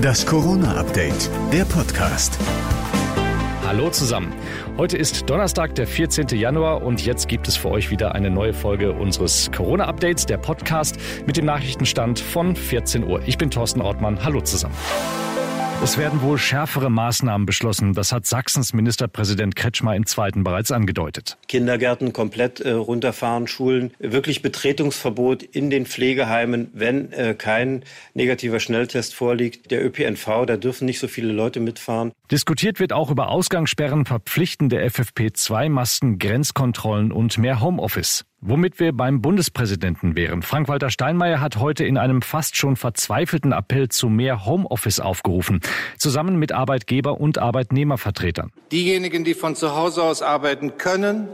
Das Corona-Update, der Podcast. Hallo zusammen. Heute ist Donnerstag, der 14. Januar und jetzt gibt es für euch wieder eine neue Folge unseres Corona-Updates, der Podcast mit dem Nachrichtenstand von 14 Uhr. Ich bin Thorsten Ortmann. Hallo zusammen. Es werden wohl schärfere Maßnahmen beschlossen. Das hat Sachsens Ministerpräsident Kretschmer im Zweiten bereits angedeutet. Kindergärten komplett äh, runterfahren, Schulen, wirklich Betretungsverbot in den Pflegeheimen, wenn äh, kein negativer Schnelltest vorliegt. Der ÖPNV, da dürfen nicht so viele Leute mitfahren. Diskutiert wird auch über Ausgangssperren, verpflichtende FFP2-Masken, Grenzkontrollen und mehr Homeoffice. Womit wir beim Bundespräsidenten wären. Frank-Walter Steinmeier hat heute in einem fast schon verzweifelten Appell zu mehr Homeoffice aufgerufen, zusammen mit Arbeitgeber und Arbeitnehmervertretern. Diejenigen, die von zu Hause aus arbeiten können,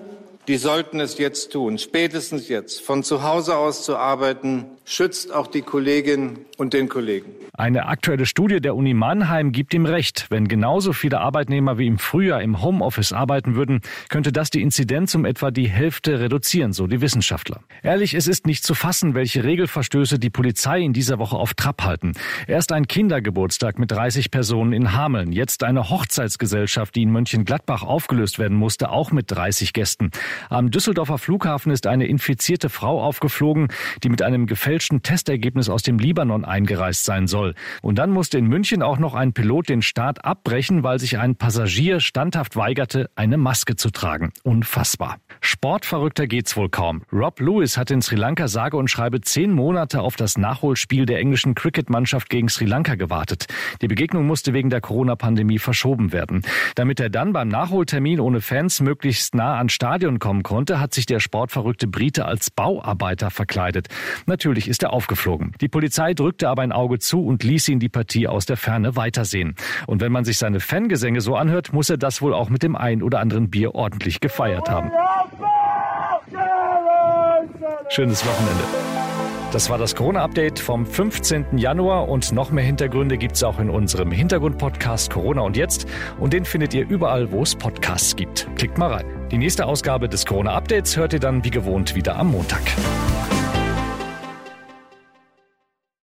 die sollten es jetzt tun, spätestens jetzt. Von zu Hause aus zu arbeiten, schützt auch die Kolleginnen und den Kollegen. Eine aktuelle Studie der Uni Mannheim gibt ihm recht. Wenn genauso viele Arbeitnehmer wie im Frühjahr im Homeoffice arbeiten würden, könnte das die Inzidenz um etwa die Hälfte reduzieren, so die Wissenschaftler. Ehrlich, es ist nicht zu fassen, welche Regelverstöße die Polizei in dieser Woche auf Trab halten. Erst ein Kindergeburtstag mit 30 Personen in Hameln, jetzt eine Hochzeitsgesellschaft, die in Mönchengladbach aufgelöst werden musste, auch mit 30 Gästen. Am Düsseldorfer Flughafen ist eine infizierte Frau aufgeflogen, die mit einem gefälschten Testergebnis aus dem Libanon eingereist sein soll. Und dann musste in München auch noch ein Pilot den Start abbrechen, weil sich ein Passagier standhaft weigerte, eine Maske zu tragen. Unfassbar. Sportverrückter geht's wohl kaum. Rob Lewis hat in Sri Lanka sage und schreibe zehn Monate auf das Nachholspiel der englischen Cricket-Mannschaft gegen Sri Lanka gewartet. Die Begegnung musste wegen der Corona-Pandemie verschoben werden. Damit er dann beim Nachholtermin ohne Fans möglichst nah ans Stadion kommen konnte, hat sich der sportverrückte Brite als Bauarbeiter verkleidet. Natürlich ist er aufgeflogen. Die Polizei drückte aber ein Auge zu und ließ ihn die Partie aus der Ferne weitersehen. Und wenn man sich seine Fangesänge so anhört, muss er das wohl auch mit dem ein oder anderen Bier ordentlich gefeiert haben. Schönes Wochenende. Das war das Corona-Update vom 15. Januar und noch mehr Hintergründe gibt es auch in unserem Hintergrund-Podcast Corona und jetzt und den findet ihr überall, wo es Podcasts gibt. Klickt mal rein. Die nächste Ausgabe des Corona-Updates hört ihr dann wie gewohnt wieder am Montag.